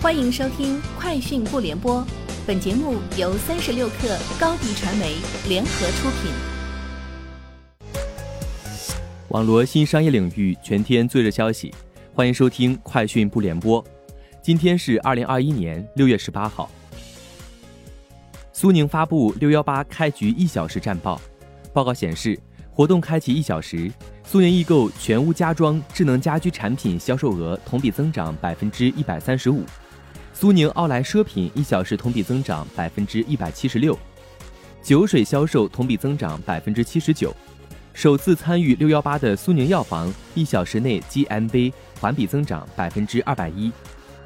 欢迎收听《快讯不联播》，本节目由三十六克高低传媒联合出品。网罗新商业领域全天最热消息，欢迎收听《快讯不联播》。今天是二零二一年六月十八号。苏宁发布六幺八开局一小时战报，报告显示，活动开启一小时。苏宁易购全屋家装智能家居产品销售额同比增长百分之一百三十五，苏宁奥莱奢品一小时同比增长百分之一百七十六，酒水销售同比增长百分之七十九，首次参与六幺八的苏宁药房一小时内 GMV 环比增长百分之二百一。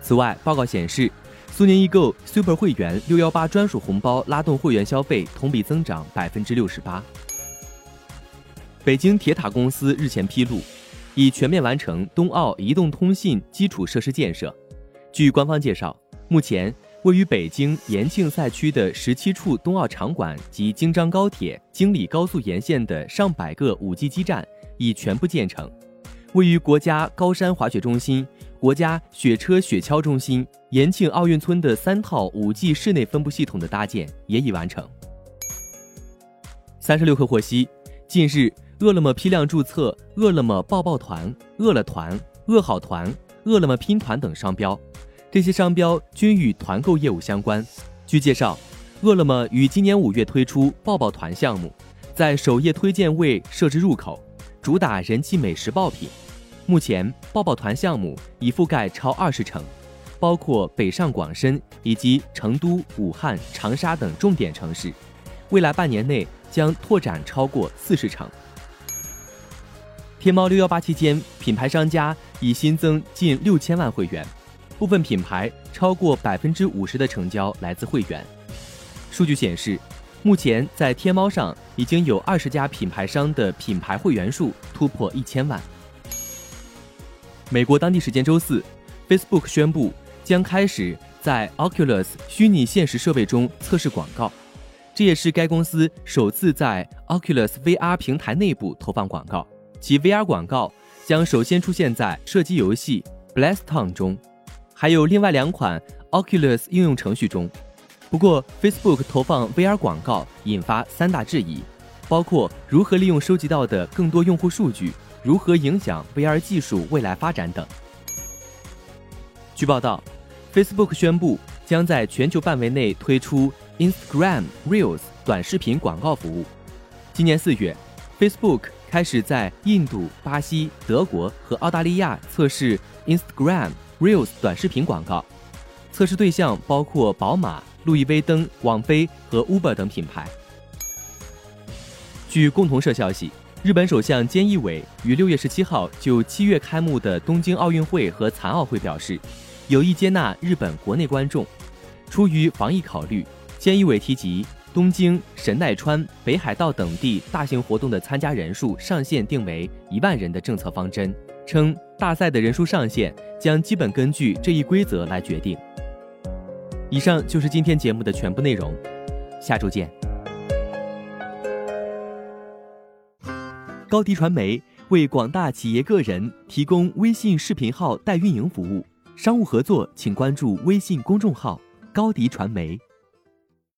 此外，报告显示，苏宁易购 Super 会员六幺八专属红包拉动会员消费同比增长百分之六十八。北京铁塔公司日前披露，已全面完成冬奥移动通信基础设施建设。据官方介绍，目前位于北京延庆赛区的十七处冬奥场馆及京张高铁京礼高速沿线的上百个 5G 基站已全部建成。位于国家高山滑雪中心、国家雪车雪橇中心、延庆奥运村的三套 5G 室内分布系统的搭建也已完成。三十六氪获悉，近日。饿了么批量注册“饿了么抱抱团”“饿了团”“饿好团”“饿了么拼团”等商标，这些商标均与团购业务相关。据介绍，饿了么于今年五月推出抱抱团项目，在首页推荐位设置入口，主打人气美食爆品。目前，抱抱团项目已覆盖超二十城，包括北上广深以及成都、武汉、长沙等重点城市，未来半年内将拓展超过四十城。天猫六幺八期间，品牌商家已新增近六千万会员，部分品牌超过百分之五十的成交来自会员。数据显示，目前在天猫上已经有二十家品牌商的品牌会员数突破一千万。美国当地时间周四，Facebook 宣布将开始在 Oculus 虚拟现实设备中测试广告，这也是该公司首次在 Oculus VR 平台内部投放广告。其 VR 广告将首先出现在射击游戏 Blast Town 中，还有另外两款 Oculus 应用程序中。不过，Facebook 投放 VR 广告引发三大质疑，包括如何利用收集到的更多用户数据，如何影响 VR 技术未来发展等。据报道，Facebook 宣布将在全球范围内推出 Instagram Reels 短视频广告服务。今年四月，Facebook。开始在印度、巴西、德国和澳大利亚测试 Instagram Reels 短视频广告，测试对象包括宝马、路易威登、网飞和 Uber 等品牌。据共同社消息，日本首相菅义伟于六月十七号就七月开幕的东京奥运会和残奥会表示，有意接纳日本国内观众。出于防疫考虑，菅义伟提及。东京、神奈川、北海道等地大型活动的参加人数上限定为一万人的政策方针，称大赛的人数上限将基本根据这一规则来决定。以上就是今天节目的全部内容，下周见。高迪传媒为广大企业个人提供微信视频号代运营服务，商务合作请关注微信公众号高迪传媒。